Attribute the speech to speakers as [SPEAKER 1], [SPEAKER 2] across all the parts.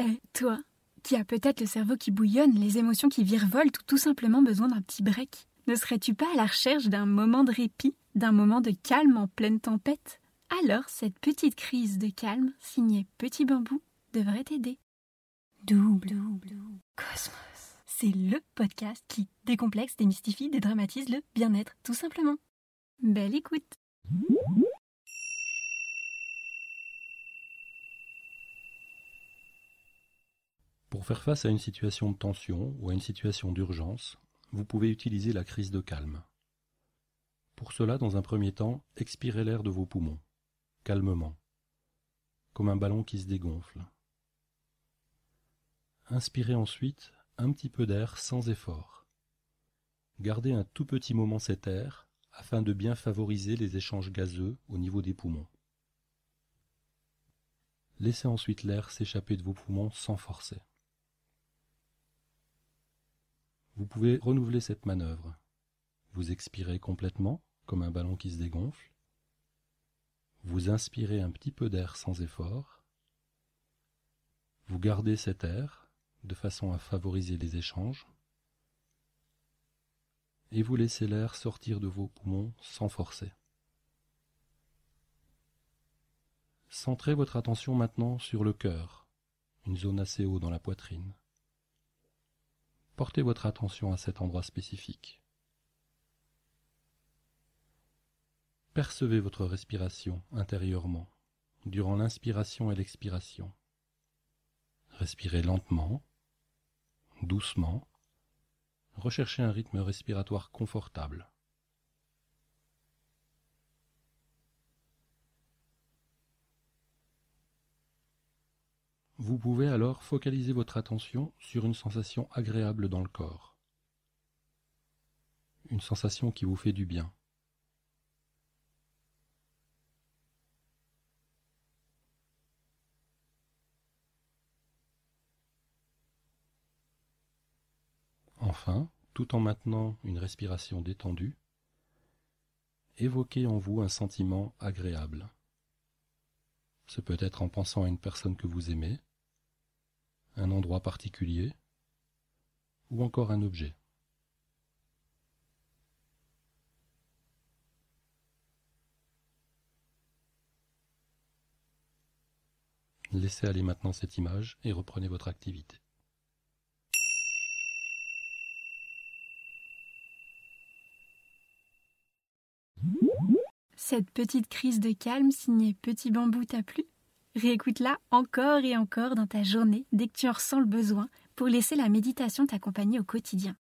[SPEAKER 1] Eh, toi, qui as peut-être le cerveau qui bouillonne, les émotions qui virevoltent ou tout simplement besoin d'un petit break, ne serais-tu pas à la recherche d'un moment de répit, d'un moment de calme en pleine tempête? Alors cette petite crise de calme, signée Petit Bambou, devrait t'aider. Double, cosmos. C'est le podcast qui décomplexe, démystifie, dédramatise le bien-être, tout simplement. Belle écoute
[SPEAKER 2] Pour faire face à une situation de tension ou à une situation d'urgence, vous pouvez utiliser la crise de calme. Pour cela, dans un premier temps, expirez l'air de vos poumons, calmement, comme un ballon qui se dégonfle. Inspirez ensuite un petit peu d'air sans effort. Gardez un tout petit moment cet air afin de bien favoriser les échanges gazeux au niveau des poumons. Laissez ensuite l'air s'échapper de vos poumons sans forcer. Vous pouvez renouveler cette manœuvre. Vous expirez complètement, comme un ballon qui se dégonfle. Vous inspirez un petit peu d'air sans effort. Vous gardez cet air de façon à favoriser les échanges. Et vous laissez l'air sortir de vos poumons sans forcer. Centrez votre attention maintenant sur le cœur, une zone assez haut dans la poitrine. Portez votre attention à cet endroit spécifique. Percevez votre respiration intérieurement durant l'inspiration et l'expiration. Respirez lentement, doucement. Recherchez un rythme respiratoire confortable. Vous pouvez alors focaliser votre attention sur une sensation agréable dans le corps. Une sensation qui vous fait du bien. Enfin, tout en maintenant une respiration détendue, évoquez en vous un sentiment agréable. Ce peut être en pensant à une personne que vous aimez, un endroit particulier ou encore un objet. Laissez aller maintenant cette image et reprenez votre activité.
[SPEAKER 1] Cette petite crise de calme signée Petit Bambou t'a plu? Réécoute-la encore et encore dans ta journée dès que tu en ressens le besoin pour laisser la méditation t'accompagner au quotidien.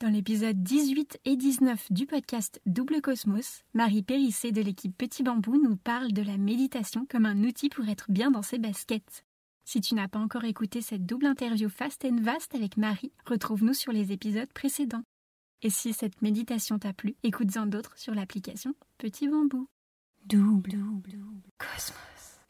[SPEAKER 1] Dans l'épisode 18 et 19 du podcast Double Cosmos, Marie Périssé de l'équipe Petit Bambou nous parle de la méditation comme un outil pour être bien dans ses baskets. Si tu n'as pas encore écouté cette double interview fast and vast avec Marie, retrouve-nous sur les épisodes précédents. Et si cette méditation t'a plu, écoute-en d'autres sur l'application Petit Bambou. Double, double, Cosmos.